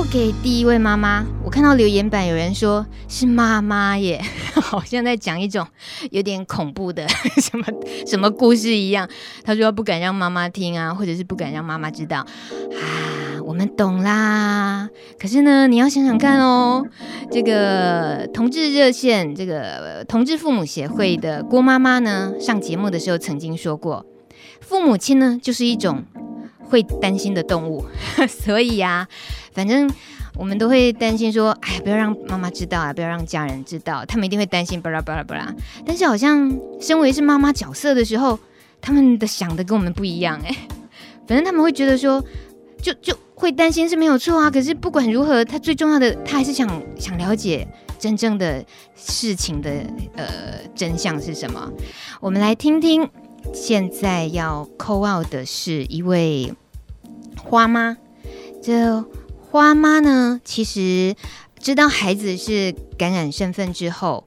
call out 给第一位妈妈。我看到留言板有人说是妈妈耶，好像在讲一种有点恐怖的 什么什么故事一样。他说不敢让妈妈听啊，或者是不敢让妈妈知道啊。我们懂啦。可是呢，你要想想看哦，这个同志热线，这个同志父母协会的郭妈妈呢，上节目的时候曾经说过，父母亲呢就是一种。会担心的动物，所以呀、啊，反正我们都会担心说，哎呀，不要让妈妈知道啊，不要让家人知道，他们一定会担心，巴拉巴拉巴拉。但是好像身为是妈妈角色的时候，他们的想的跟我们不一样哎。反正他们会觉得说，就就会担心是没有错啊。可是不管如何，他最重要的，他还是想想了解真正的事情的呃真相是什么。我们来听听。现在要 call out 的是一位花妈。这花妈呢，其实知道孩子是感染身份之后，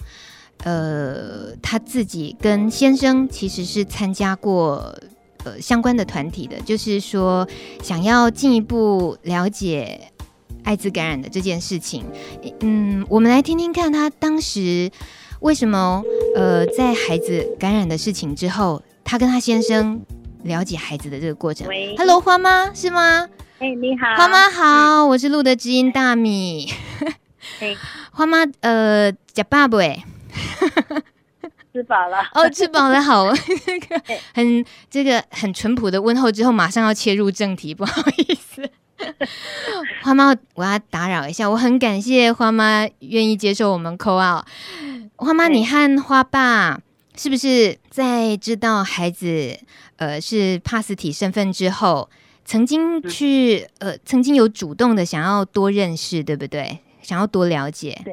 呃，她自己跟先生其实是参加过呃相关的团体的，就是说想要进一步了解艾滋感染的这件事情。嗯，我们来听听看，她当时为什么呃在孩子感染的事情之后。他跟他先生了解孩子的这个过程。喂，Hello，花妈是吗？哎，hey, 你好，花妈好，嗯、我是路德知音大米。嘿，花妈，呃，吃饱不？哎，吃饱了。哦，吃饱了，好，很这个很淳朴的问候之后，马上要切入正题，不好意思，花妈，我要打扰一下，我很感谢花妈愿意接受我们 call out。花妈，你和花爸。是不是在知道孩子呃是帕斯体身份之后，曾经去呃曾经有主动的想要多认识，对不对？想要多了解。对。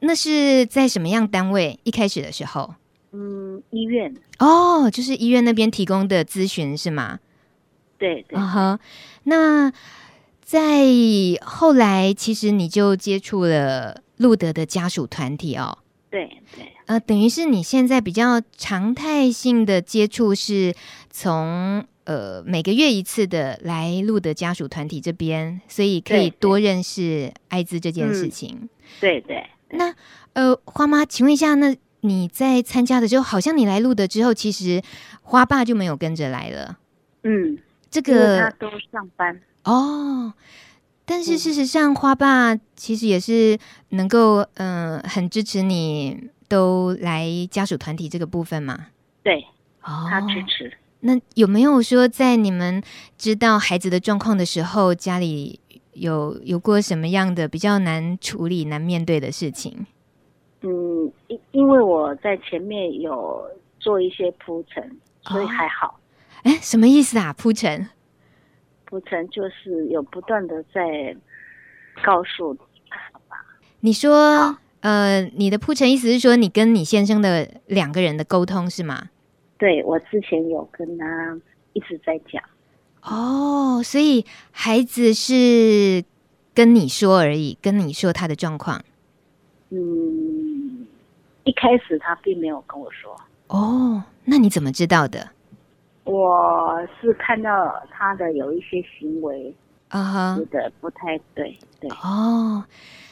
那是在什么样单位？一开始的时候？嗯，医院。哦，就是医院那边提供的咨询是吗？对对。嗯哼。那在后来，其实你就接触了路德的家属团体哦。对对。呃，等于是你现在比较常态性的接触是从呃每个月一次的来路的家属团体这边，所以可以多认识艾滋这件事情。对对。那呃，花妈，请问一下，那你在参加的时候，好像你来录的之后，其实花爸就没有跟着来了。嗯，这个他都上班哦。但是事实上，花爸其实也是能够嗯、呃、很支持你。都来家属团体这个部分吗？对，哦，他支持。那有没有说在你们知道孩子的状况的时候，家里有有过什么样的比较难处理、难面对的事情？嗯，因因为我在前面有做一些铺陈，所以还好。哎、哦，什么意思啊？铺陈？铺陈就是有不断的在告诉，好吧？你说。呃，你的铺陈意思是说，你跟你先生的两个人的沟通是吗？对，我之前有跟他一直在讲。哦，所以孩子是跟你说而已，跟你说他的状况。嗯，一开始他并没有跟我说。哦，那你怎么知道的？我是看到他的有一些行为啊，觉得不太对。对哦，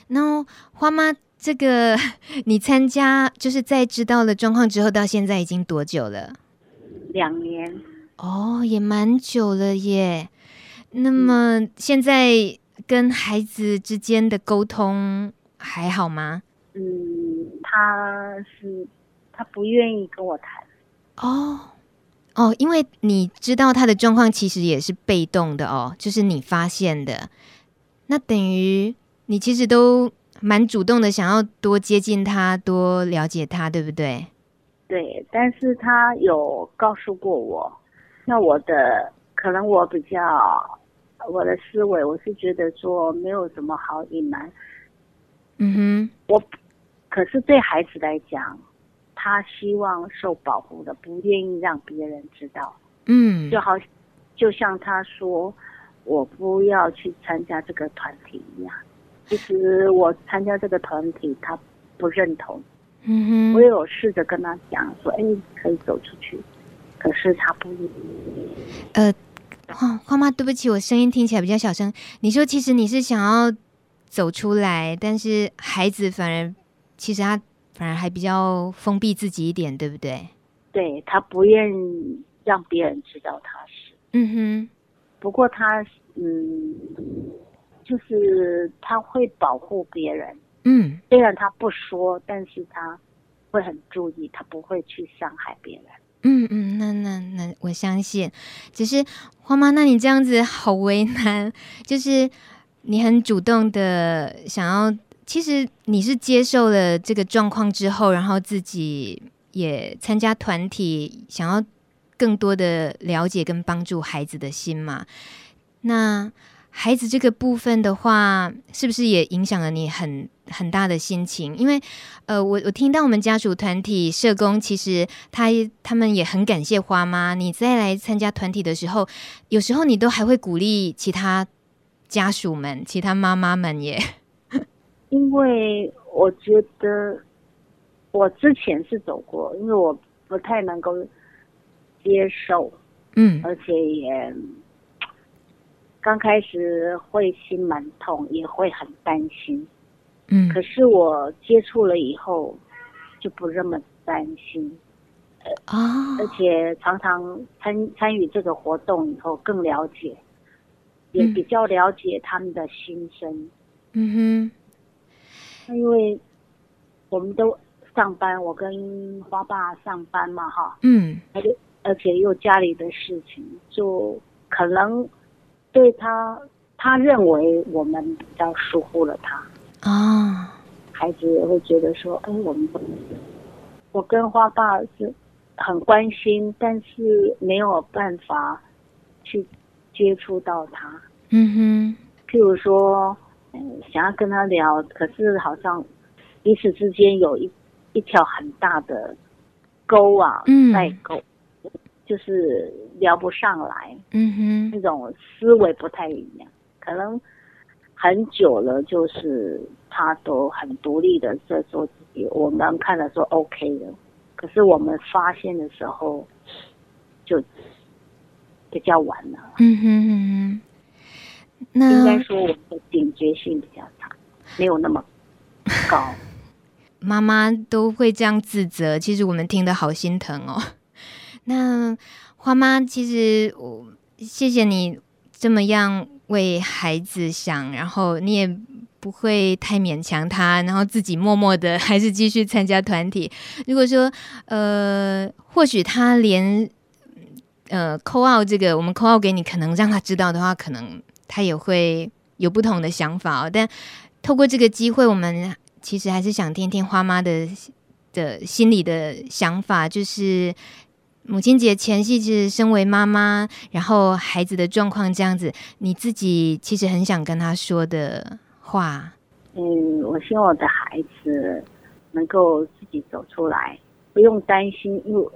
那花妈。这个 你参加就是在知道了状况之后，到现在已经多久了？两年哦，也蛮久了耶。那么现在跟孩子之间的沟通还好吗？嗯，他是他不愿意跟我谈。哦哦，因为你知道他的状况其实也是被动的哦，就是你发现的。那等于你其实都。蛮主动的，想要多接近他，多了解他，对不对？对，但是他有告诉过我，那我的可能我比较我的思维，我是觉得说没有什么好隐瞒。嗯哼，我可是对孩子来讲，他希望受保护的，不愿意让别人知道。嗯，就好，就像他说，我不要去参加这个团体一样。其实我参加这个团体，他不认同。嗯哼，我也有试着跟他讲说：“哎，可以走出去。”可是他不。呃，花花妈，对不起，我声音听起来比较小声。你说，其实你是想要走出来，但是孩子反而，其实他反而还比较封闭自己一点，对不对？对，他不愿意让别人知道他是。嗯哼。不过他，嗯，就是他会保护别人。嗯。虽然他不说，但是他会很注意，他不会去伤害别人。嗯嗯，那那那我相信，只是花妈，那你这样子好为难，就是你很主动的想要，其实你是接受了这个状况之后，然后自己也参加团体，想要更多的了解跟帮助孩子的心嘛？那。孩子这个部分的话，是不是也影响了你很很大的心情？因为，呃，我我听到我们家属团体社工，其实他他们也很感谢花妈。你再来参加团体的时候，有时候你都还会鼓励其他家属们、其他妈妈们耶。因为我觉得我之前是走过，因为我不太能够接受，嗯，而且也。刚开始会心蛮痛，也会很担心，嗯。可是我接触了以后，就不那么担心，啊、哦。而且常常参参与这个活动以后，更了解，也比较了解他们的心声。嗯哼。因为我们都上班，我跟花爸上班嘛，哈。嗯。而且而且又家里的事情，就可能。对他，他认为我们比较疏忽了他啊，孩子也会觉得说，哎，我们我跟花爸是很关心，但是没有办法去接触到他。嗯哼，譬如说，嗯，想要跟他聊，可是好像彼此之间有一一条很大的沟啊，嗯，代沟。就是聊不上来，嗯哼，那种思维不太一样，可能很久了，就是他都很独立的在做自己，我们看了说 OK 的，可是我们发现的时候就比较晚了，嗯哼嗯哼，那应该说我们的警觉性比较差，没有那么高，妈妈都会这样自责，其实我们听得好心疼哦。那花妈，其实我谢谢你这么样为孩子想，然后你也不会太勉强他，然后自己默默的 还是继续参加团体。如果说呃，或许他连呃扣 a 这个我们扣 a 给你，可能让他知道的话，可能他也会有不同的想法哦。但透过这个机会，我们其实还是想听听花妈的的心里的想法，就是。母亲节前夕，其实身为妈妈，然后孩子的状况这样子，你自己其实很想跟他说的话。嗯，我希望我的孩子能够自己走出来，不用担心，因为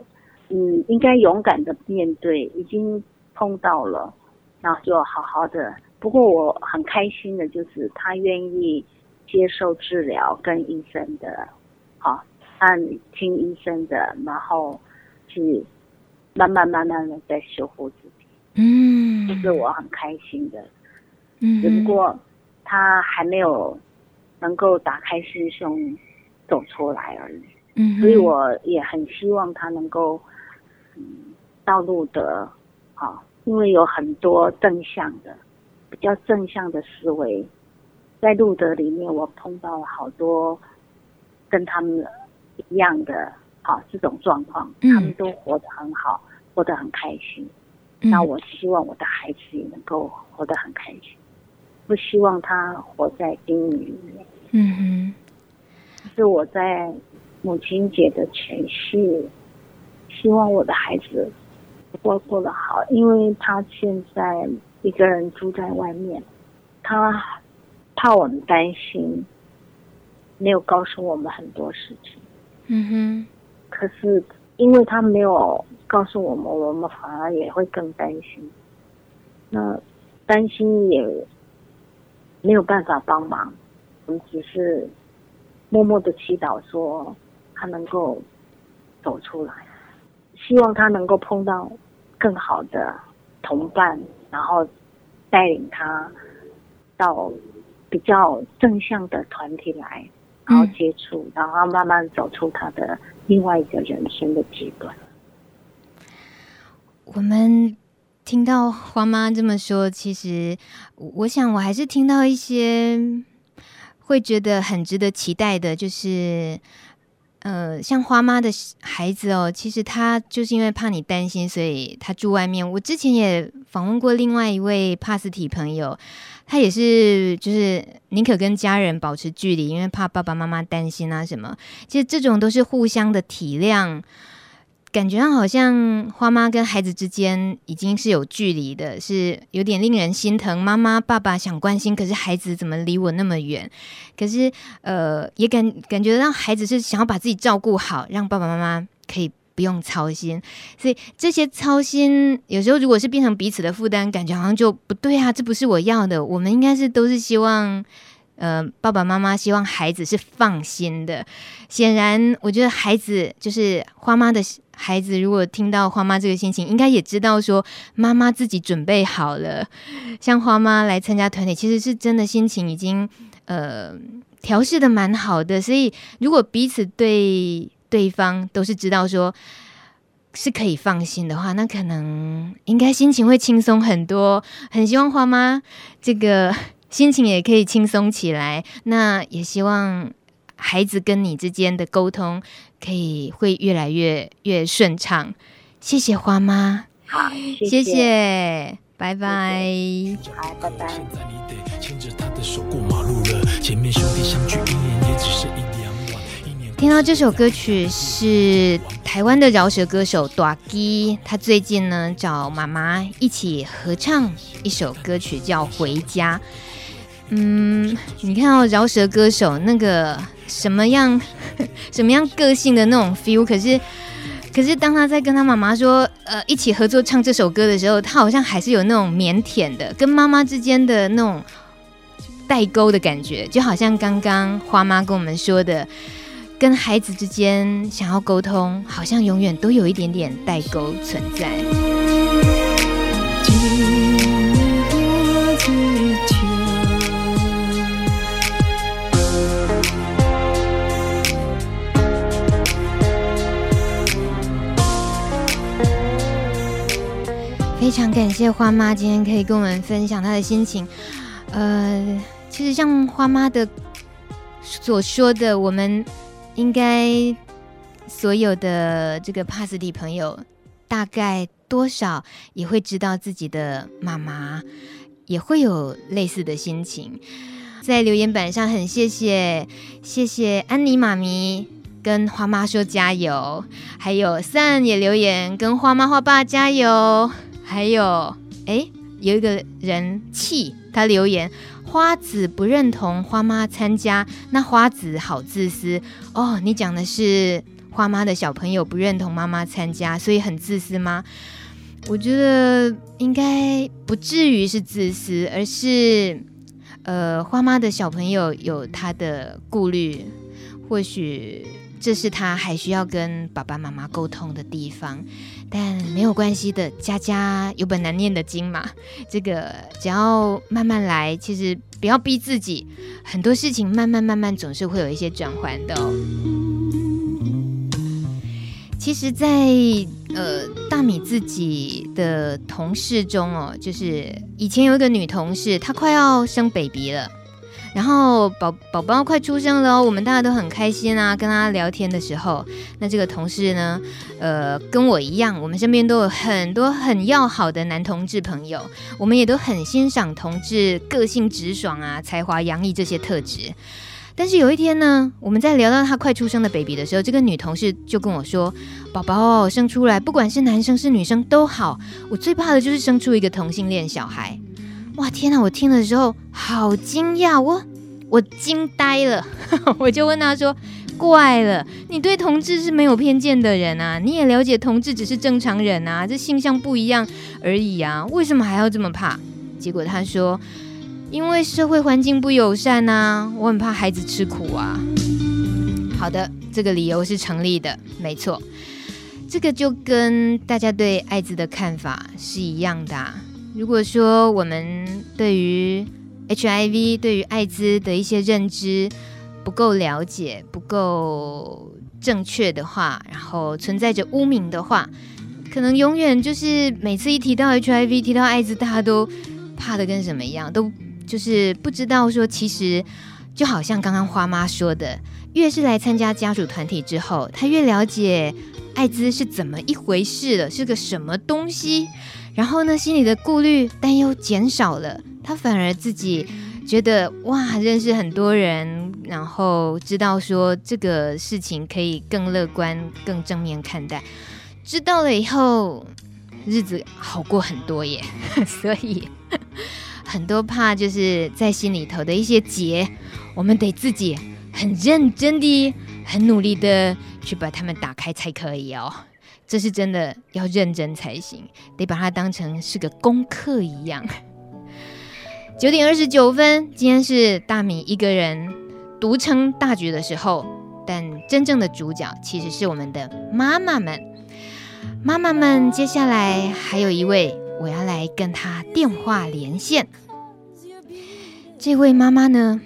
嗯，应该勇敢的面对，已经碰到了，然后就好好的。不过我很开心的就是他愿意接受治疗，跟医生的，好，按听医生的，然后去。慢慢慢慢的在修复自己，嗯，这是我很开心的，嗯，只不过他还没有能够打开心胸走出来而已，嗯，所以我也很希望他能够，嗯，到路德，好，因为有很多正向的，比较正向的思维，在路德里面，我碰到了好多跟他们一样的。好，这种状况，他们都活得很好，嗯、活得很开心。那我希望我的孩子也能够活得很开心，不希望他活在阴影里面。嗯哼，是我在母亲节的前夕，希望我的孩子过过得好，因为他现在一个人住在外面，他怕我们担心，没有告诉我们很多事情。嗯哼。可是，因为他没有告诉我们，我们反而也会更担心。那担心也没有办法帮忙，我们只是默默的祈祷，说他能够走出来，希望他能够碰到更好的同伴，然后带领他到比较正向的团体来，然后接触，嗯、然后慢慢走出他的另外一个人生的阶段。我们听到花妈这么说，其实我想我还是听到一些会觉得很值得期待的，就是。呃，像花妈的孩子哦，其实他就是因为怕你担心，所以他住外面。我之前也访问过另外一位帕斯提朋友，他也是就是宁可跟家人保持距离，因为怕爸爸妈妈担心啊什么。其实这种都是互相的体谅。感觉上好像花妈跟孩子之间已经是有距离的，是有点令人心疼。妈妈、爸爸想关心，可是孩子怎么离我那么远？可是，呃，也感感觉让孩子是想要把自己照顾好，让爸爸妈妈可以不用操心。所以这些操心，有时候如果是变成彼此的负担，感觉好像就不对啊！这不是我要的。我们应该是都是希望。呃，爸爸妈妈希望孩子是放心的。显然，我觉得孩子就是花妈的孩子，如果听到花妈这个心情，应该也知道说妈妈自己准备好了。像花妈来参加团体，其实是真的心情已经呃调试的蛮好的。所以，如果彼此对对方都是知道说是可以放心的话，那可能应该心情会轻松很多。很希望花妈这个。心情也可以轻松起来，那也希望孩子跟你之间的沟通可以会越来越越顺畅。谢谢花妈，好，谢谢，拜拜，好，拜拜。听到这首歌曲是台湾的饶舌歌手大基，他最近呢找妈妈一起合唱一首歌曲叫《回家》。嗯，你看到饶舌歌手那个什么样 什么样个性的那种 feel，可是可是当他在跟他妈妈说呃一起合作唱这首歌的时候，他好像还是有那种腼腆的，跟妈妈之间的那种代沟的感觉，就好像刚刚花妈跟我们说的。跟孩子之间想要沟通，好像永远都有一点点代沟存在。非常感谢花妈今天可以跟我们分享她的心情。呃，其实像花妈的所说的，我们。应该所有的这个帕斯蒂朋友，大概多少也会知道自己的妈妈也会有类似的心情。在留言板上，很谢谢谢谢安妮妈咪跟花妈说加油，还有 Sun 也留言跟花妈花爸加油，还有哎有一个人气他留言。花子不认同花妈参加，那花子好自私哦。你讲的是花妈的小朋友不认同妈妈参加，所以很自私吗？我觉得应该不至于是自私，而是呃，花妈的小朋友有他的顾虑，或许。这是他还需要跟爸爸妈妈沟通的地方，但没有关系的，家家有本难念的经嘛。这个只要慢慢来，其实不要逼自己，很多事情慢慢慢慢总是会有一些转换的哦。其实，在呃大米自己的同事中哦，就是以前有一个女同事，她快要生 baby 了。然后宝宝宝快出生了，我们大家都很开心啊。跟他聊天的时候，那这个同事呢，呃，跟我一样，我们身边都有很多很要好的男同志朋友，我们也都很欣赏同志个性直爽啊、才华洋溢这些特质。但是有一天呢，我们在聊到他快出生的 baby 的时候，这个女同事就跟我说：“宝宝生出来，不管是男生是女生都好，我最怕的就是生出一个同性恋小孩。”哇天哪！我听的时候好惊讶，我我惊呆了。我就问他说：“怪了，你对同志是没有偏见的人啊？你也了解同志只是正常人啊，这性向不一样而已啊，为什么还要这么怕？”结果他说：“因为社会环境不友善啊，我很怕孩子吃苦啊。”好的，这个理由是成立的，没错。这个就跟大家对艾滋的看法是一样的。如果说我们对于 HIV、对于艾滋的一些认知不够了解、不够正确的话，然后存在着污名的话，可能永远就是每次一提到 HIV、提到艾滋，大家都怕得跟什么一样，都就是不知道说，其实就好像刚刚花妈说的，越是来参加家属团体之后，他越了解艾滋是怎么一回事了，是个什么东西。然后呢，心里的顾虑、担忧减少了，他反而自己觉得哇，认识很多人，然后知道说这个事情可以更乐观、更正面看待。知道了以后，日子好过很多耶。所以很多怕就是在心里头的一些结，我们得自己很认真的、很努力的去把它们打开才可以哦。这是真的要认真才行，得把它当成是个功课一样。九点二十九分，今天是大米一个人独撑大局的时候，但真正的主角其实是我们的妈妈们。妈妈们，接下来还有一位，我要来跟她电话连线。这位妈妈呢，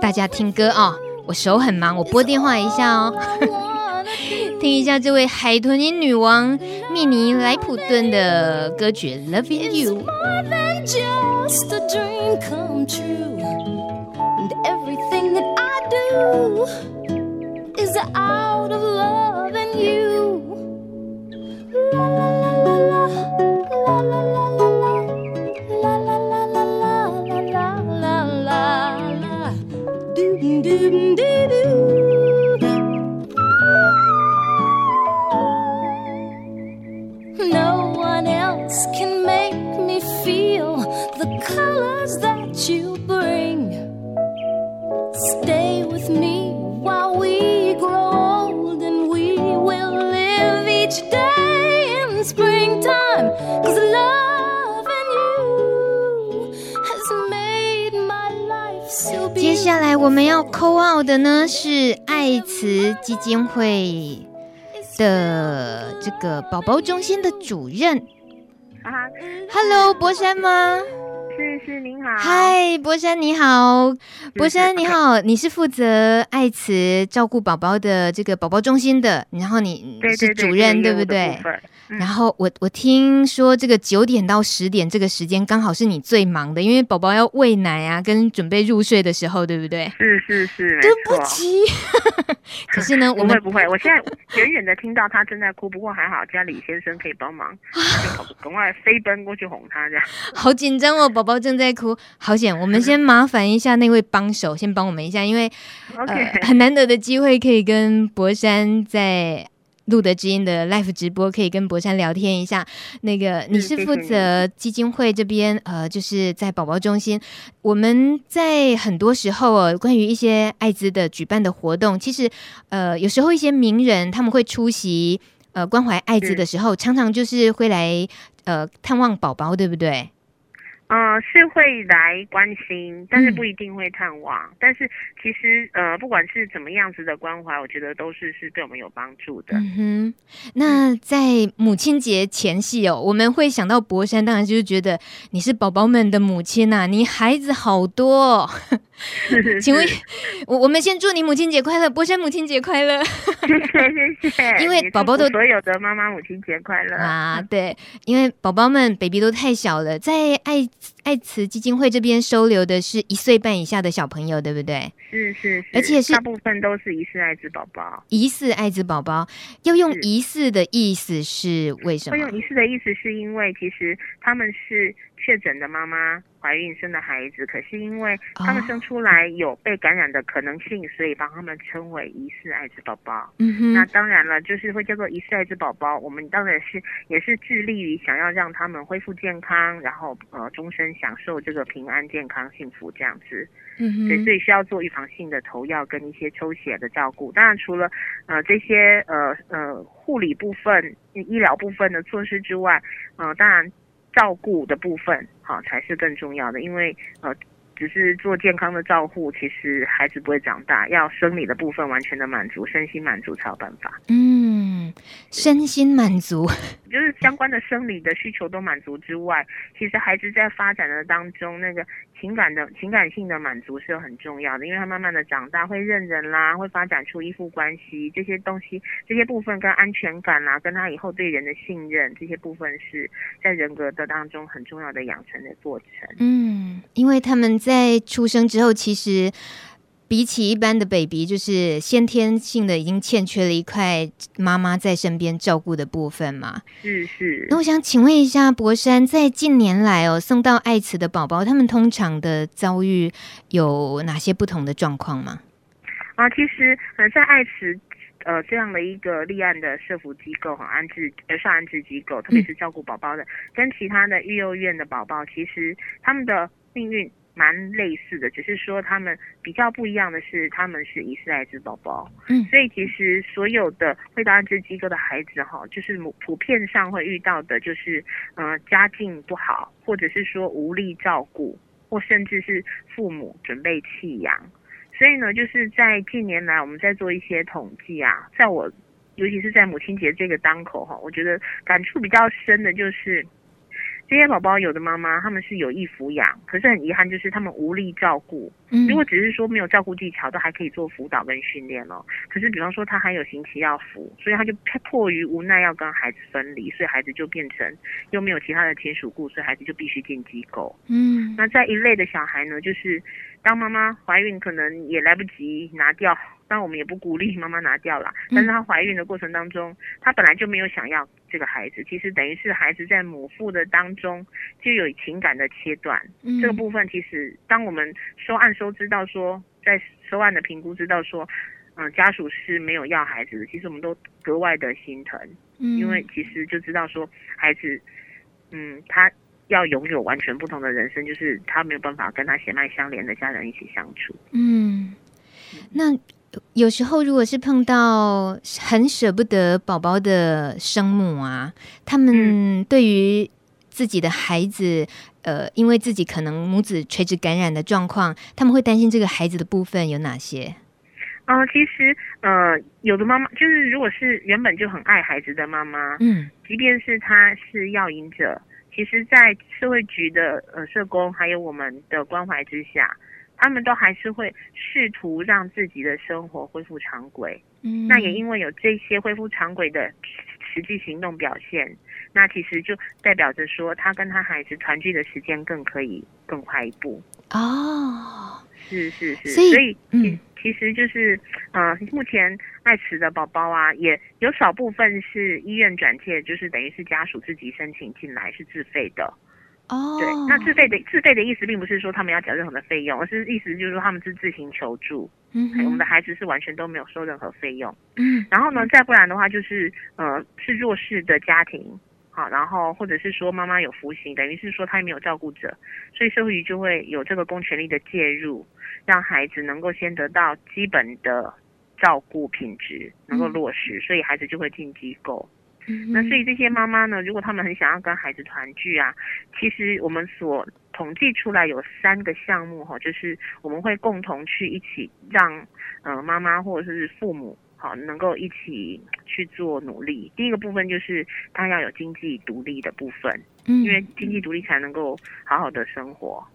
大家听歌啊、哦，我手很忙，我拨电话一下哦。听一下这位海豚音女王蜜妮莱普顿的歌曲《Loving You》。Can make me feel the colors that you bring stay with me while we grow old and we will live each day in springtime Cause love and you has made my life so 接下来我们要扣 out 的呢，是爱慈基金会的这个宝宝中心的主任。哈哈，Hello，博山吗？是是，您好。嗨，博山你好，博山你好，你是负责爱慈照顾宝宝的这个宝宝中心的，然后你是主任，对，对，对，对不对？然后我我听说这个九点到十点这个时间刚好是你最忙的，因为宝宝要喂奶啊，跟准备入睡的时候，对不对？是是是，对不起。可是呢，我们不会不会，我现在远远的听到他正在哭，不过还好家里先生可以帮忙，就 赶快飞奔过去哄他，这样。好紧张哦，宝宝正在哭，好险！我们先麻烦一下那位帮手，先帮我们一下，因为 Okay. 呃很难得的机会可以跟博山在。路德之音的 live 直播可以跟博山聊天一下。那个你是负责基金会这边，呃，就是在宝宝中心。我们在很多时候哦，关于一些艾滋的举办的活动，其实呃，有时候一些名人他们会出席，呃，关怀艾滋的时候，常常就是会来呃探望宝宝，对不对？呃，是会来关心，但是不一定会探望。嗯、但是其实呃，不管是怎么样子的关怀，我觉得都是是对我们有帮助的。嗯哼，那在母亲节前夕哦，我们会想到博山，当然就是觉得你是宝宝们的母亲呐、啊，你孩子好多、哦。请问，我我们先祝你母亲节快乐，博山母亲节快乐。谢谢谢谢。因为宝宝都所有的妈妈母亲节快乐啊，对，因为宝宝们 baby 都太小了，在爱爱慈基金会这边收留的是一岁半以下的小朋友，对不对？是是是，而且是大部分都是疑似艾滋宝宝。疑似艾滋宝宝，要用疑似的意思是为什么？会用疑似的意思是因为其实他们是。确诊的妈妈怀孕生的孩子，可是因为他们生出来有被感染的可能性，所以帮他们称为疑似艾滋宝宝。嗯哼，那当然了，就是会叫做疑似艾滋宝宝。我们当然是也是致力于想要让他们恢复健康，然后呃终身享受这个平安、健康、幸福这样子。嗯哼，对，所以需要做预防性的投药跟一些抽血的照顾。当然，除了呃这些呃呃护理部分、医疗部分的措施之外，呃当然。照顾的部分，好才是更重要的，因为呃，只是做健康的照护，其实孩子不会长大，要生理的部分完全的满足，身心满足才有办法。嗯。嗯，身心满足，就是相关的生理的需求都满足之外，其实孩子在发展的当中，那个情感的情感性的满足是很重要的，因为他慢慢的长大会认人啦，会发展出依附关系这些东西，这些部分跟安全感啦，跟他以后对人的信任这些部分是在人格的当中很重要的养成的过程。嗯，因为他们在出生之后，其实。比起一般的 baby，就是先天性的已经欠缺了一块妈妈在身边照顾的部分嘛。是是。那我想请问一下博山，在近年来哦，送到爱慈的宝宝，他们通常的遭遇有哪些不同的状况吗？啊，其实呃，在爱慈呃这样的一个立案的社福机构和安置儿少安置机构，特别是照顾宝宝的，嗯、跟其他的育幼院的宝宝，其实他们的命运。蛮类似的，只是说他们比较不一样的是，他们是疑似艾滋宝宝。嗯，所以其实所有的会到安置机构的孩子哈，就是普遍上会遇到的就是，呃，家境不好，或者是说无力照顾，或甚至是父母准备弃养。所以呢，就是在近年来，我们在做一些统计啊，在我尤其是在母亲节这个当口哈，我觉得感触比较深的就是。这些宝宝有的妈妈他们是有意抚养，可是很遗憾就是他们无力照顾。嗯，如果只是说没有照顾技巧，都还可以做辅导跟训练哦。可是比方说他还有刑期要服，所以他就迫于无奈要跟孩子分离，所以孩子就变成又没有其他的亲属顾，所以孩子就必须进机构。嗯，那在一类的小孩呢，就是当妈妈怀孕可能也来不及拿掉。但我们也不鼓励妈妈拿掉了，但是她怀孕的过程当中，她本来就没有想要这个孩子，其实等于是孩子在母腹的当中就有情感的切断。这个部分其实当我们收案收知道说，在收案的评估知道说，嗯，家属是没有要孩子的，其实我们都格外的心疼，因为其实就知道说孩子，嗯，他要拥有完全不同的人生，就是他没有办法跟他血脉相连的家人一起相处。嗯，那。有时候，如果是碰到很舍不得宝宝的生母啊，他们对于自己的孩子，呃，因为自己可能母子垂直感染的状况，他们会担心这个孩子的部分有哪些？啊、呃，其实，呃，有的妈妈就是，如果是原本就很爱孩子的妈妈，嗯，即便是她是药瘾者，其实，在社会局的呃社工还有我们的关怀之下。他们都还是会试图让自己的生活恢复常轨，嗯，那也因为有这些恢复常轨的实际行动表现，那其实就代表着说，他跟他孩子团聚的时间更可以更快一步。哦，是是是，所以，所以嗯，其实就是，呃，目前爱慈的宝宝啊，也有少部分是医院转介，就是等于是家属自己申请进来是自费的。哦，对，那自费的自费的意思，并不是说他们要缴任何的费用，而是意思就是说他们是自行求助。嗯，我们的孩子是完全都没有收任何费用。嗯，然后呢，再不然的话，就是呃，是弱势的家庭，好，然后或者是说妈妈有服刑，等于是说她也没有照顾者，所以社会局就会有这个公权力的介入，让孩子能够先得到基本的照顾品质能够落实，所以孩子就会进机构。那所以这些妈妈呢，如果他们很想要跟孩子团聚啊，其实我们所统计出来有三个项目哈，就是我们会共同去一起让呃妈妈或者是父母好能够一起去做努力。第一个部分就是他要有经济独立的部分，因为经济独立才能够好好的生活。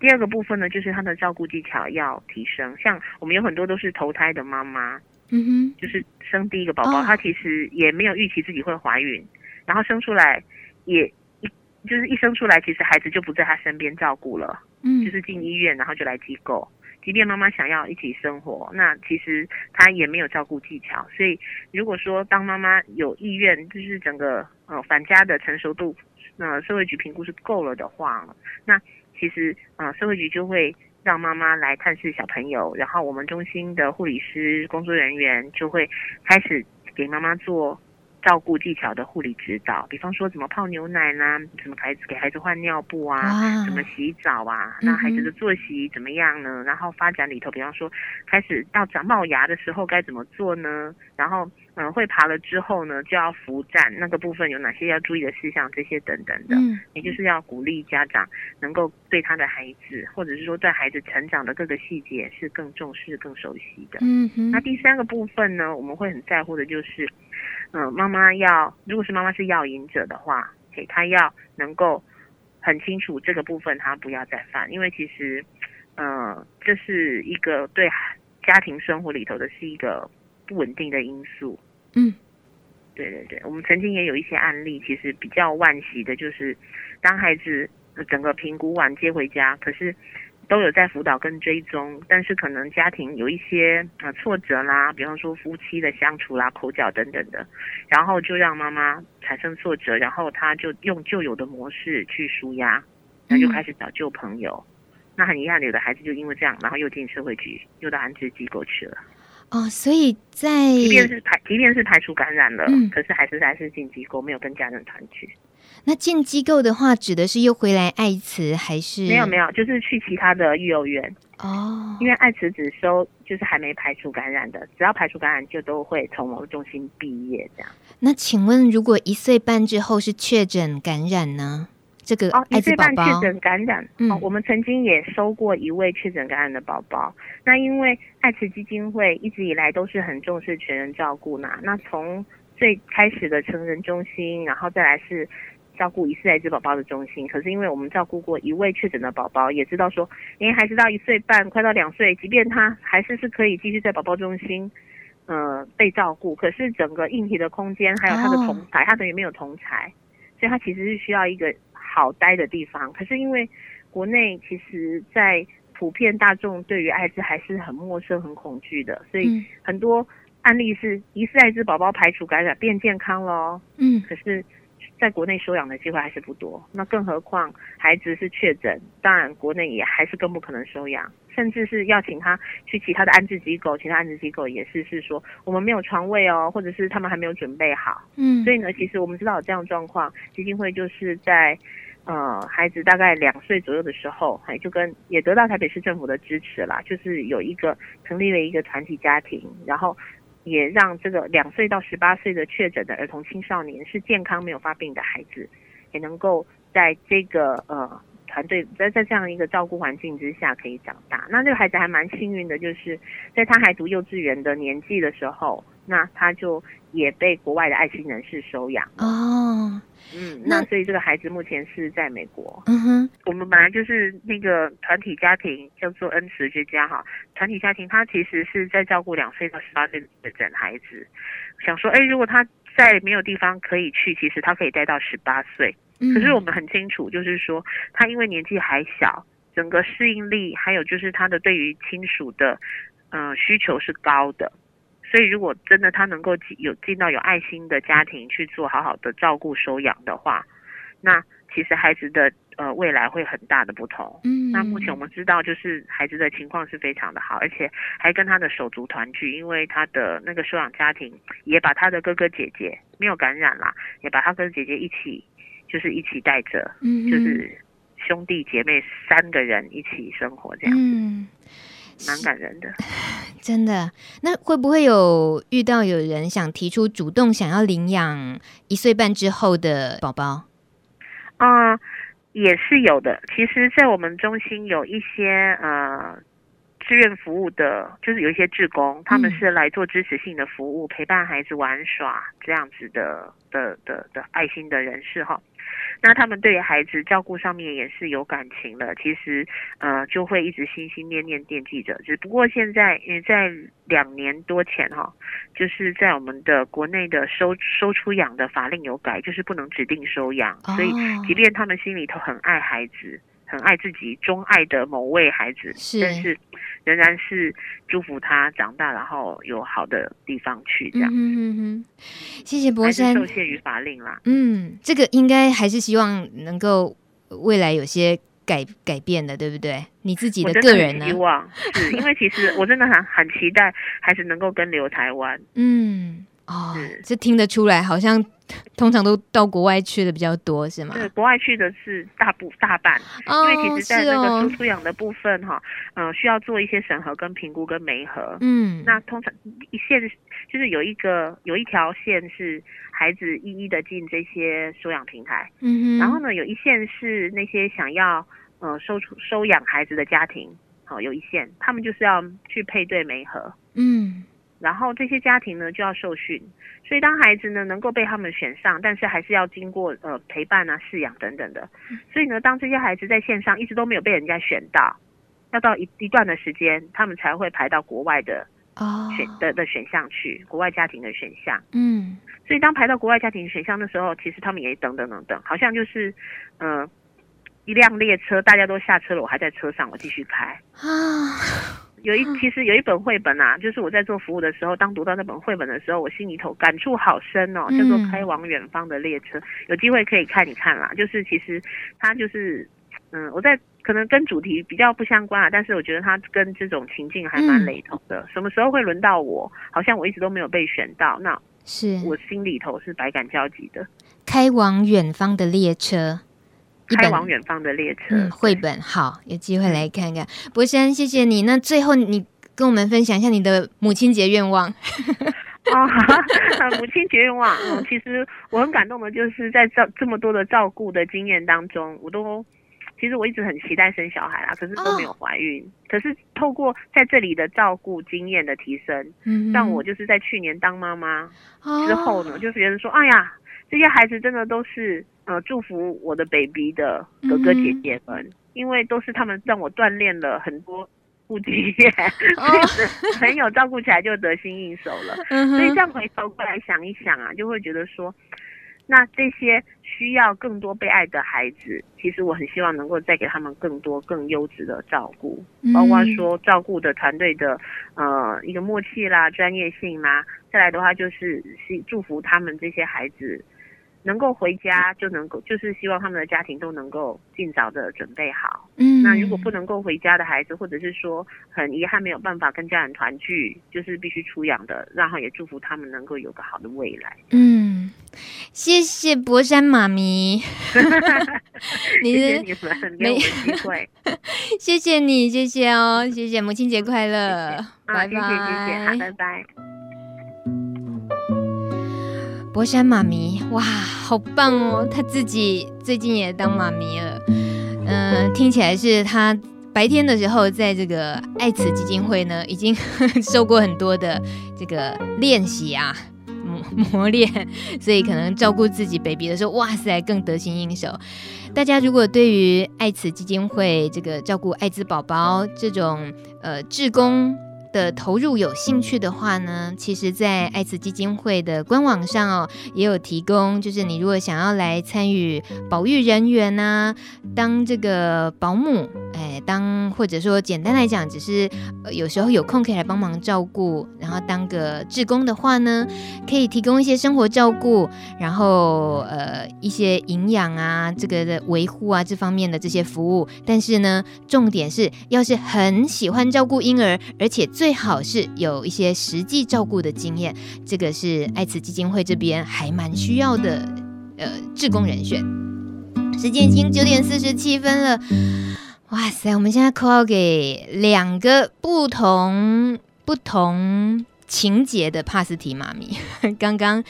第二个部分呢，就是他的照顾技巧要提升，像我们有很多都是头胎的妈妈。嗯哼，就是生第一个宝宝，她、哦、其实也没有预期自己会怀孕，然后生出来也一就是一生出来，其实孩子就不在她身边照顾了，嗯，就是进医院，然后就来机构。即便妈妈想要一起生活，那其实她也没有照顾技巧。所以如果说当妈妈有意愿，就是整个呃返家的成熟度，那、呃、社会局评估是够了的话，那其实呃社会局就会。让妈妈来探视小朋友，然后我们中心的护理师工作人员就会开始给妈妈做照顾技巧的护理指导，比方说怎么泡牛奶呢？怎么孩子给孩子换尿布啊？怎么洗澡啊？那孩子的作息怎么样呢？然后发展里头，比方说开始要长冒芽的时候该怎么做呢？然后。嗯，会爬了之后呢，就要扶站，那个部分有哪些要注意的事项？这些等等的，嗯，也就是要鼓励家长能够对他的孩子，或者是说对孩子成长的各个细节是更重视、更熟悉的。嗯哼。那第三个部分呢，我们会很在乎的就是，嗯，妈妈要如果是妈妈是药瘾者的话，嘿，她要能够很清楚这个部分，她不要再犯，因为其实，呃，这是一个对家庭生活里头的是一个不稳定的因素。嗯，对对对，我们曾经也有一些案例，其实比较惋惜的就是，当孩子整个评估完接回家，可是。都有在辅导跟追踪，但是可能家庭有一些呃挫折啦，比方说夫妻的相处啦、口角等等的，然后就让妈妈产生挫折，然后她就用旧有的模式去舒压，那就开始找旧朋友。嗯、那很遗憾，有的孩子就因为这样，然后又进社会局，又到安置机构去了。哦，所以在即便是排，即便是排除感染了，嗯、可是还是还是进机构，没有跟家人团聚。那进机构的话，指的是又回来爱慈还是？没有没有，就是去其他的育幼院哦。因为爱慈只收就是还没排除感染的，只要排除感染就都会从某个中心毕业这样。那请问，如果一岁半之后是确诊感染呢？这个哦，一岁半确诊感染，嗯、哦，我们曾经也收过一位确诊感染的宝宝。那因为爱慈基金会一直以来都是很重视全人照顾嘛。那从最开始的成人中心，然后再来是。照顾疑似艾滋宝宝的中心，可是因为我们照顾过一位确诊的宝宝，也知道说，因为孩子到一岁半，快到两岁，即便他还是是可以继续在宝宝中心，呃，被照顾，可是整个硬体的空间还有他的同侪，哦、他等于没有同才，所以他其实是需要一个好待的地方。可是因为国内其实，在普遍大众对于艾滋还是很陌生、很恐惧的，所以很多案例是疑似艾滋宝宝排除感染变健康了，嗯，可是。在国内收养的机会还是不多，那更何况孩子是确诊，当然国内也还是更不可能收养，甚至是要请他去其他的安置机构，其他安置机构也是是说我们没有床位哦，或者是他们还没有准备好。嗯，所以呢，其实我们知道有这样状况，基金会就是在呃孩子大概两岁左右的时候，还就跟也得到台北市政府的支持啦，就是有一个成立了一个团体家庭，然后。也让这个两岁到十八岁的确诊的儿童青少年是健康没有发病的孩子，也能够在这个呃团队在在这样一个照顾环境之下可以长大。那这个孩子还蛮幸运的，就是在他还读幼稚园的年纪的时候，那他就也被国外的爱心人士收养哦。嗯，那所以这个孩子目前是在美国。嗯哼，我们本来就是那个团体家庭，叫做恩慈之家哈。团体家庭他其实是在照顾两岁到十八岁的整孩子，想说，哎，如果他在没有地方可以去，其实他可以待到十八岁。可是我们很清楚，就是说他因为年纪还小，整个适应力还有就是他的对于亲属的嗯、呃、需求是高的。所以，如果真的他能够进有进到有爱心的家庭去做好好的照顾收养的话，那其实孩子的呃未来会很大的不同。嗯，那目前我们知道，就是孩子的情况是非常的好，而且还跟他的手足团聚，因为他的那个收养家庭也把他的哥哥姐姐没有感染啦，也把他哥哥姐姐一起就是一起带着，嗯，就是兄弟姐妹三个人一起生活这样子。嗯蛮感人的，真的。那会不会有遇到有人想提出主动想要领养一岁半之后的宝宝？啊、呃，也是有的。其实，在我们中心有一些呃志愿服务的，就是有一些志工，他们是来做支持性的服务，嗯、陪伴孩子玩耍这样子的的的的，的爱心的人士哈。那他们对于孩子照顾上面也是有感情了，其实呃就会一直心心念念惦记着。只不过现在，因为在两年多前哈，就是在我们的国内的收收出养的法令有改，就是不能指定收养，所以即便他们心里头很爱孩子。很爱自己钟爱的某位孩子，是，但是仍然是祝福他长大，然后有好的地方去。这样，嗯哼哼，谢谢博山。受限于法令啦，嗯，这个应该还是希望能够未来有些改改变的，对不对？你自己的个人呢？希望是因为其实我真的很很期待孩子能够跟留台湾。嗯。哦，这听得出来，好像通常都到国外去的比较多，是吗？对，国外去的是大部大半，哦、因为其实在那个收出养的部分哈，嗯、哦呃，需要做一些审核跟评估跟媒合。嗯，那通常一线就是有一个有一条线是孩子一一的进这些收养平台，嗯哼，然后呢，有一线是那些想要呃收出收养孩子的家庭，好、哦，有一线他们就是要去配对媒合，嗯。然后这些家庭呢就要受训，所以当孩子呢能够被他们选上，但是还是要经过呃陪伴啊、饲养等等的。所以呢，当这些孩子在线上一直都没有被人家选到，要到一一段的时间，他们才会排到国外的选、oh. 的的选项去，国外家庭的选项。嗯，所以当排到国外家庭选项的时候，其实他们也等等等等，好像就是呃一辆列车，大家都下车了，我还在车上，我继续开啊。有一其实有一本绘本啊，就是我在做服务的时候，当读到那本绘本的时候，我心里头感触好深哦，叫做《开往远方的列车》。嗯，有机会可以看一看啦。就是其实它就是，嗯，我在可能跟主题比较不相关啊，但是我觉得它跟这种情境还蛮雷同的。嗯，什么时候会轮到我？好像我一直都没有被选到，那是我心里头是百感交集的。开往远方的列车。开往远方的列车，嗯，绘本好，有机会来看看。博山，谢谢你。那最后，你跟我们分享一下你的母亲节愿望。哦，母亲节愿望，嗯，其实我很感动的，就是在照这么多的照顾的经验当中，我都其实我一直很期待生小孩啦，可是都没有怀孕。哦、可是透过在这里的照顾经验的提升，嗯，让我就是在去年当妈妈之后呢，哦、就觉得说，哎呀，这些孩子真的都是。呃，祝福我的 baby 的哥哥姐姐们，嗯、因为都是他们让我锻炼了很多顾经验，哦、朋友照顾起来就得心应手了。嗯、所以这样回头过来想一想啊，就会觉得说，那这些需要更多被爱的孩子，其实我很希望能够再给他们更多更优质的照顾，嗯、包括说照顾的团队的呃一个默契啦、专业性啦。再来的话，就是是祝福他们这些孩子。能够回家就能够，就是希望他们的家庭都能够尽早的准备好。嗯，那如果不能够回家的孩子，或者是说很遗憾没有办法跟家人团聚，就是必须出养的，然后也祝福他们能够有个好的未来。嗯，谢谢博山妈咪，你的谢谢你们给我机会，谢谢你，谢谢哦，谢谢母亲节快乐，谢谢。拜拜，谢谢谢谢，好，拜拜。博山妈咪，哇，好棒哦！她自己最近也当妈咪了，嗯、呃，听起来是她白天的时候在这个爱慈基金会呢，已经 受过很多的这个练习啊，磨磨练，所以可能照顾自己 baby 的时候，哇塞，更得心应手。大家如果对于爱慈基金会这个照顾艾滋宝宝这种呃志工，的投入有兴趣的话呢，其实，在爱慈基金会的官网上哦，也有提供，就是你如果想要来参与保育人员呢、啊，当这个保姆，哎，当或者说简单来讲，只是、有时候有空可以来帮忙照顾，然后当个志工的话呢，可以提供一些生活照顾，然后呃一些营养啊，这个的维护啊这方面的这些服务。但是呢，重点是要是很喜欢照顾婴儿，而且最最好是有一些实际照顾的经验，这个是爱慈基金会这边还蛮需要的，呃，志工人选。时间已经九点四十七分了，哇塞，我们现在 call 给两个不同不同。情节的帕斯提妈咪，刚刚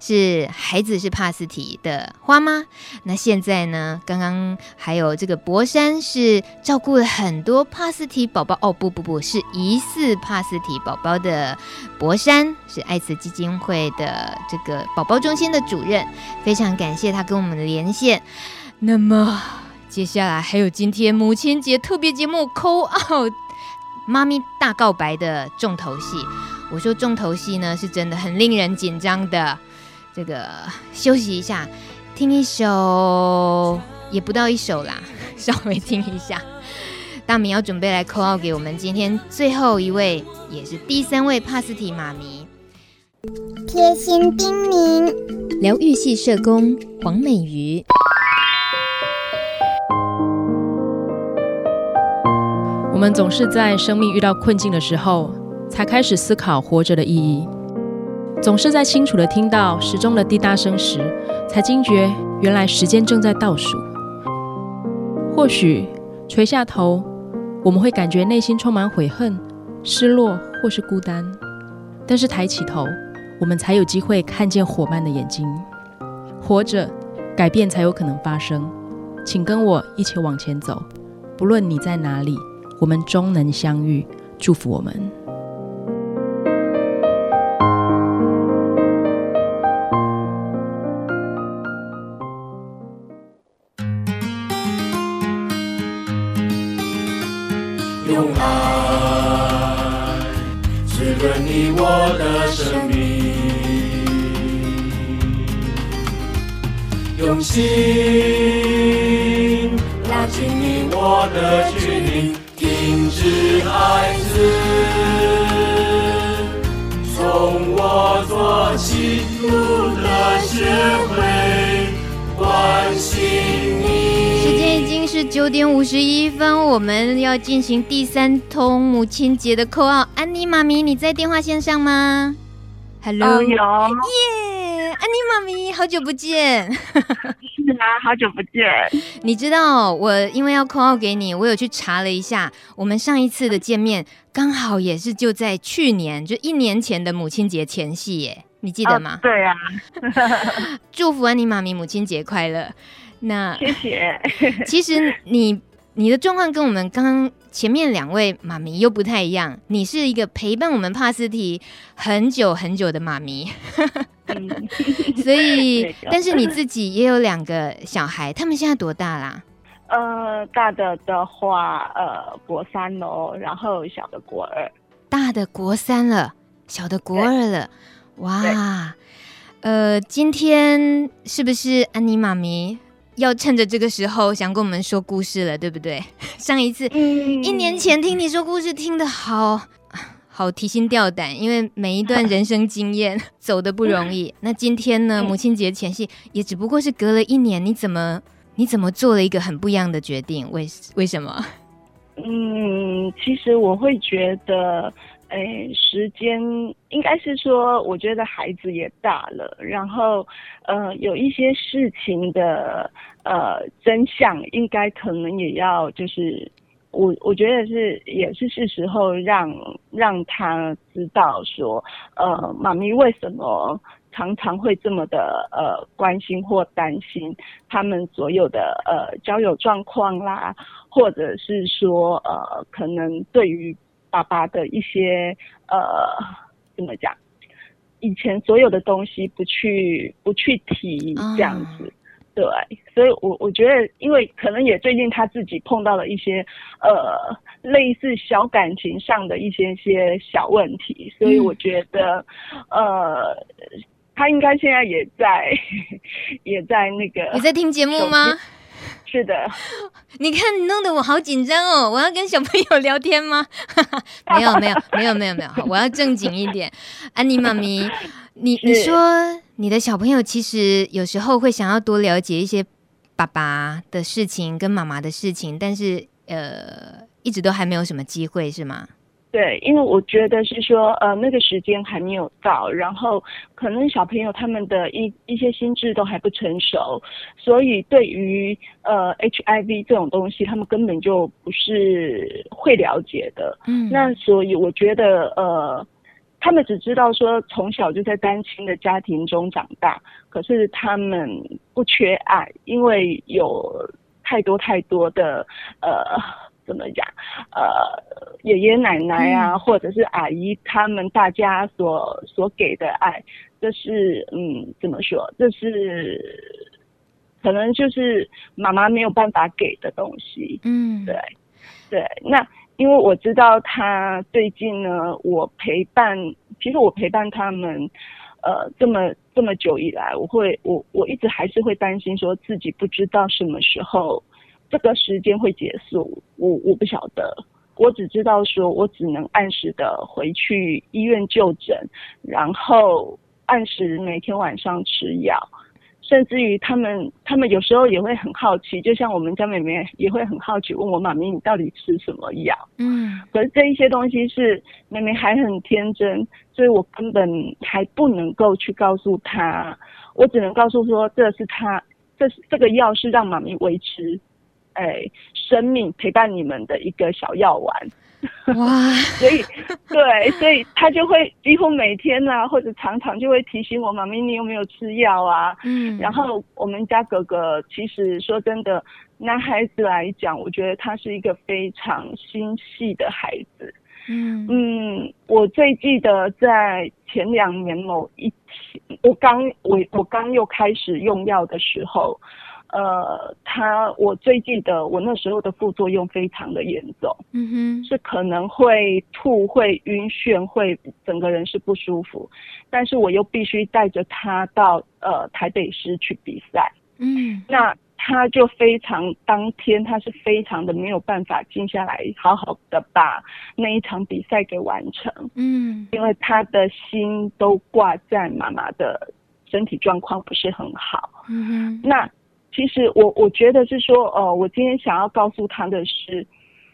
是孩子是帕斯提的花妈，那现在呢？刚刚还有这个博山是照顾了很多帕斯提宝宝哦，不不不是疑似帕斯提宝宝的博山，是爱慈基金会的这个宝宝中心的主任，非常感谢他跟我们的连线。那么接下来还有今天母亲节特别节目 Call Out 妈咪大告白的重头戏。我说重头戏呢，是真的很令人紧张的。这个休息一下，听一首也不到一首啦，稍微听一下。大米要准备来 call out 给我们今天最后一位，也是第三位帕斯提妈咪。贴心叮咛，疗愈系社工黄美瑜。我们总是在生命遇到困境的时候，才开始思考活着的意义，总是在清楚地听到时钟的滴答声时，才惊觉原来时间正在倒数。或许垂下头，我们会感觉内心充满悔恨、失落或是孤单，但是抬起头，我们才有机会看见伙伴的眼睛。活着，改变才有可能发生。请跟我一起往前走，不论你在哪里，我们终能相遇。祝福我们。你我的生命，用心拉近你我的距离，停止孩子，从我做起，路德学是九点五十一分，我们要进行第三通母亲节的扣号。安妮妈咪，你在电话线上吗？Hello，有，耶，安妮妈咪，好久不见。是啊，好久不见。你知道我因为要扣号给你，我有去查了一下，我们上一次的见面刚好也是就在去年，就一年前的母亲节前夕耶，你记得吗？哦、对啊。祝福安妮妈咪母亲节快乐。那谢谢。其实你你的状况跟我们刚刚前面两位妈咪又不太一样，你是一个陪伴我们帕斯提很久很久的妈咪。嗯，所以，但是你自己也有两个小孩，他们现在多大啦？呃，大的的话，呃，国三喽，然后小的国二。大的国三了，小的国二了，哇！呃，今天是不是安妮妈咪要趁着这个时候想跟我们说故事了，对不对？上一次、嗯、一年前听你说故事，听得好。好提心吊胆，因为每一段人生经验走得不容易。那今天呢？母亲节前夕也只不过是隔了一年，你怎么你怎么做了一个很不一样的决定？为为什么？嗯，其实我会觉得，哎，时间应该是说，我觉得孩子也大了，然后呃，有一些事情的呃真相，应该可能也要就是。我我觉得是也是是时候让让他知道说，呃，妈咪为什么常常会这么的呃关心或担心他们所有的呃交友状况啦，或者是说呃可能对于爸爸的一些呃怎么讲，以前所有的东西不去不去提这样子。嗯对，所以我我觉得，因为可能也最近他自己碰到了一些呃类似小感情上的一些些小问题，所以我觉得，嗯、呃，他应该现在也在 也在那个。你在听节目吗？是的。你看你弄得我好紧张哦！我要跟小朋友聊天吗？没有没有没有没有没有，我要正经一点。安妮妈咪，你 你说。你的小朋友其实有时候会想要多了解一些爸爸的事情跟妈妈的事情，但是呃，一直都还没有什么机会，是吗？对，因为我觉得是说，呃，那个时间还没有到，然后可能小朋友他们的一一些心智都还不成熟，所以对于呃 HIV 这种东西，他们根本就不是会了解的。嗯，那所以我觉得呃。他们只知道说从小就在单亲的家庭中长大，可是他们不缺爱，因为有太多太多的呃，怎么讲，呃，爷爷奶奶啊，嗯、或者是阿姨，他们大家所所给的爱，这是嗯，怎么说？这是可能就是妈妈没有办法给的东西。嗯，对，对，那。因为我知道他最近呢，我陪伴，其实我陪伴他们，呃，这么这么久以来，我会我我一直还是会担心，说自己不知道什么时候这个时间会结束，我我不晓得，我只知道说我只能按时的回去医院就诊，然后按时每天晚上吃药。甚至于他们，他们有时候也会很好奇，就像我们家妹妹也会很好奇，问我妈咪你到底吃什么药？嗯，可是这一些东西是妹妹还很天真，所以我根本还不能够去告诉她，我只能告诉说这是她，这是这个药是让妈咪维持，哎，生命陪伴你们的一个小药丸。哇，所以对，所以他就会几乎每天啊，或者常常就会提醒我妈咪，你有没有吃药啊？嗯，然后我们家哥哥其实说真的，男孩子来讲，我觉得他是一个非常心细的孩子。嗯嗯，我最记得在前两年某一天，我刚我我刚又开始用药的时候，呃，他我最记得我那时候的副作用非常的严重，嗯哼，是可能会吐、会晕眩、会整个人是不舒服，但是我又必须带着他到呃台北市去比赛，嗯，那他就非常当天他是非常的没有办法静下来，好好的把那一场比赛给完成，嗯，因为他的心都挂在妈妈的身体状况不是很好，嗯哼，那。其实我我觉得是说，呃，我今天想要告诉他的是，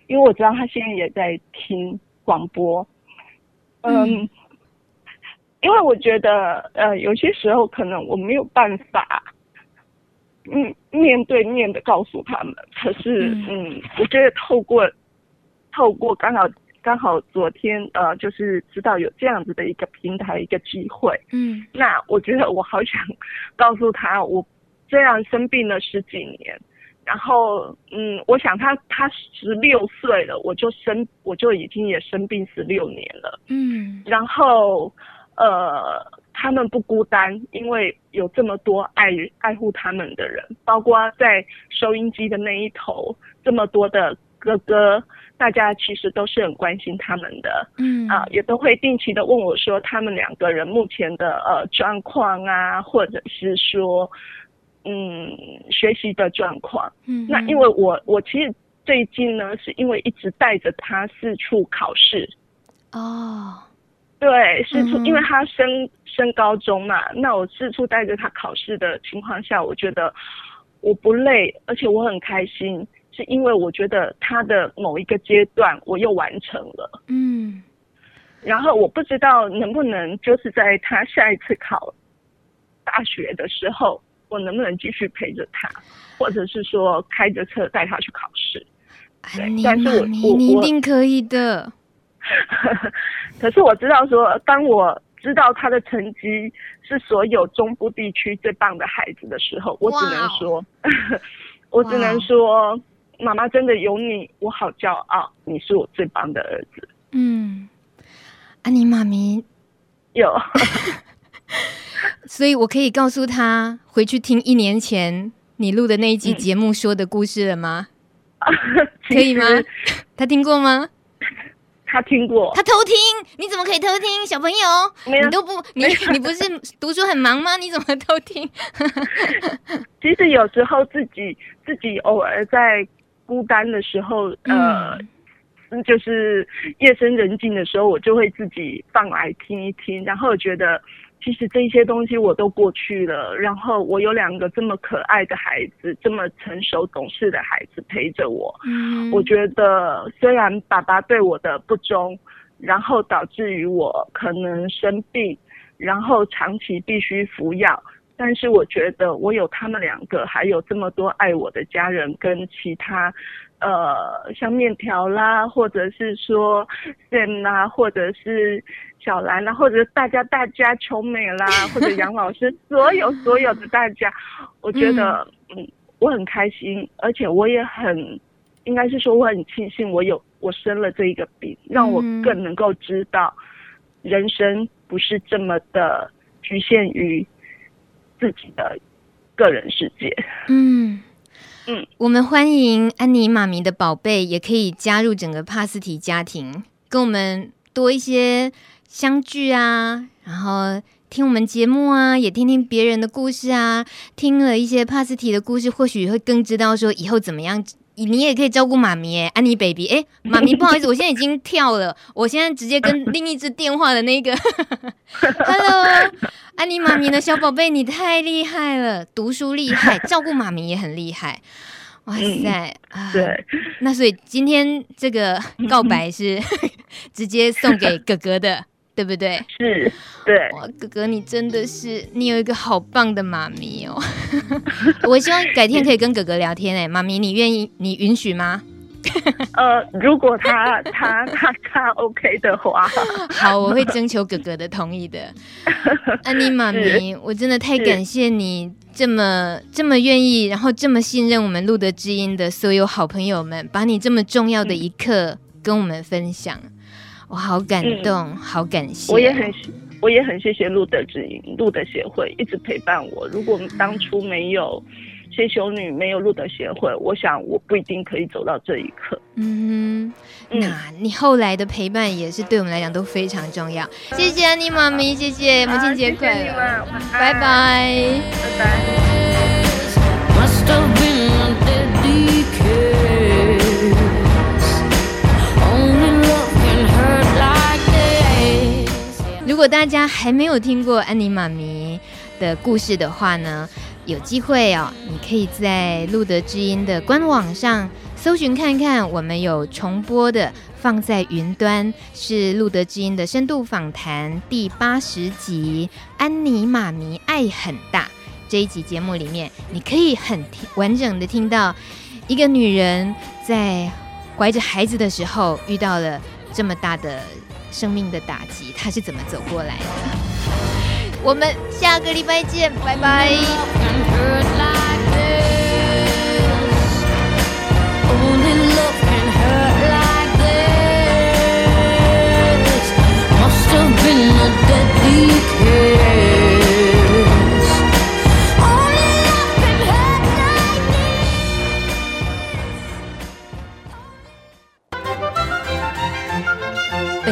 因为我知道他现在也在听广播，嗯，嗯，因为我觉得，呃，有些时候可能我没有办法，嗯，面对面的告诉他们，可是，嗯，嗯，我觉得透过透过刚好刚好昨天，呃，就是知道有这样子的一个平台一个机会，嗯，那我觉得我好想告诉他我。这样生病了十几年，然后嗯，我想他他十六岁了，我就生我就已经也生病十六年了，嗯，然后呃，他们不孤单，因为有这么多爱爱护他们的人，包括在收音机的那一头这么多的哥哥，大家其实都是很关心他们的，嗯。啊，也都会定期的问我说他们两个人目前的呃状况啊，或者是说。嗯，学习的状况。嗯，那因为我我其实最近呢，是因为一直带着他四处考试。哦，对，四处，嗯、因为他升升高中嘛，那我四处带着他考试的情况下，我觉得我不累，而且我很开心，是因为我觉得他的某一个阶段我又完成了。嗯，然后我不知道能不能就是在他下一次考大学的时候。我能不能继续陪着他，或者是说开着车带他去考试？安妮妈咪，你一定可以的。可是我知道说，当我知道他的成绩是所有中部地区最棒的孩子的时候，我只能说. 我只能说，妈妈真的有你，我好骄傲，你是我最棒的儿子。嗯，安妮妈咪有。所以，我可以告诉他回去听一年前你录的那一集节目说的故事了吗？嗯、可以吗？他听过吗？他听过。他偷听？你怎么可以偷听？小朋友，你都不，你你不是读书很忙吗？你怎么偷听？其实有时候自己自己偶尔在孤单的时候，呃，嗯、就是夜深人静的时候，我就会自己放来听一听，然后我觉得。其实这些东西我都过去了，然后我有两个这么可爱的孩子，这么成熟懂事的孩子陪着我。嗯，我觉得虽然爸爸对我的不忠，然后导致于我可能生病，然后长期必须服药，但是我觉得我有他们两个，还有这么多爱我的家人跟其他。呃，像面条啦，或者是说 Sam 啦，或者是小兰啦，或者大家大家琼美啦，或者杨老师，所有所有的大家，我觉得嗯，嗯，我很开心，而且我也很，应该是说我很庆幸我有我生了这一个病，让我更能够知道人生不是这么的局限于自己的个人世界。嗯。嗯，我们欢迎安妮妈咪的宝贝，也可以加入整个帕斯提家庭，跟我们多一些相聚啊，然后听我们节目啊，也听听别人的故事啊。听了一些帕斯提的故事，或许会更知道说以后怎么样。你也可以照顾妈咪哎，安妮 baby 哎，妈咪不好意思，我现在已经跳了，我现在直接跟另一只电话的那个，Hello，安妮妈咪的小宝贝，你太厉害了，读书厉害，照顾妈咪也很厉害，哇塞，嗯、啊，对，那所以今天这个告白是直接送给哥哥的。对不对？是，对。哇，哥哥，你真的是，你有一个好棒的妈咪哦。我希望改天可以跟哥哥聊天哎，妈咪，你愿意？你允许吗？呃，如果他他他他 OK 的话，好，我会征求哥哥的同意的。安妮妈咪，我真的太感谢你这么这么愿意，然后这么信任我们路德之音的所有好朋友们，把你这么重要的一刻跟我们分享。我好感动，嗯、好感谢。我也很，我也很谢谢路德知音、路德协会一直陪伴我。如果当初没有谢修女，没有路德协会，我想我不一定可以走到这一刻。嗯，那你后来的陪伴也是对我们来讲都非常重要。谢谢安妮妈咪，谢谢母亲节快乐，拜拜，拜拜。如果大家还没有听过安妮妈咪的故事的话呢，有机会哦，你可以在路德之音的官网上搜寻看看，我们有重播的，放在云端，是路德之音的深度访谈第八十集《安妮妈咪爱很大》这一集节目里面，你可以很完整的听到一个女人在怀着孩子的时候遇到了这么大的。生命的打击，他是怎么走过来的？我们下个礼拜见，拜拜。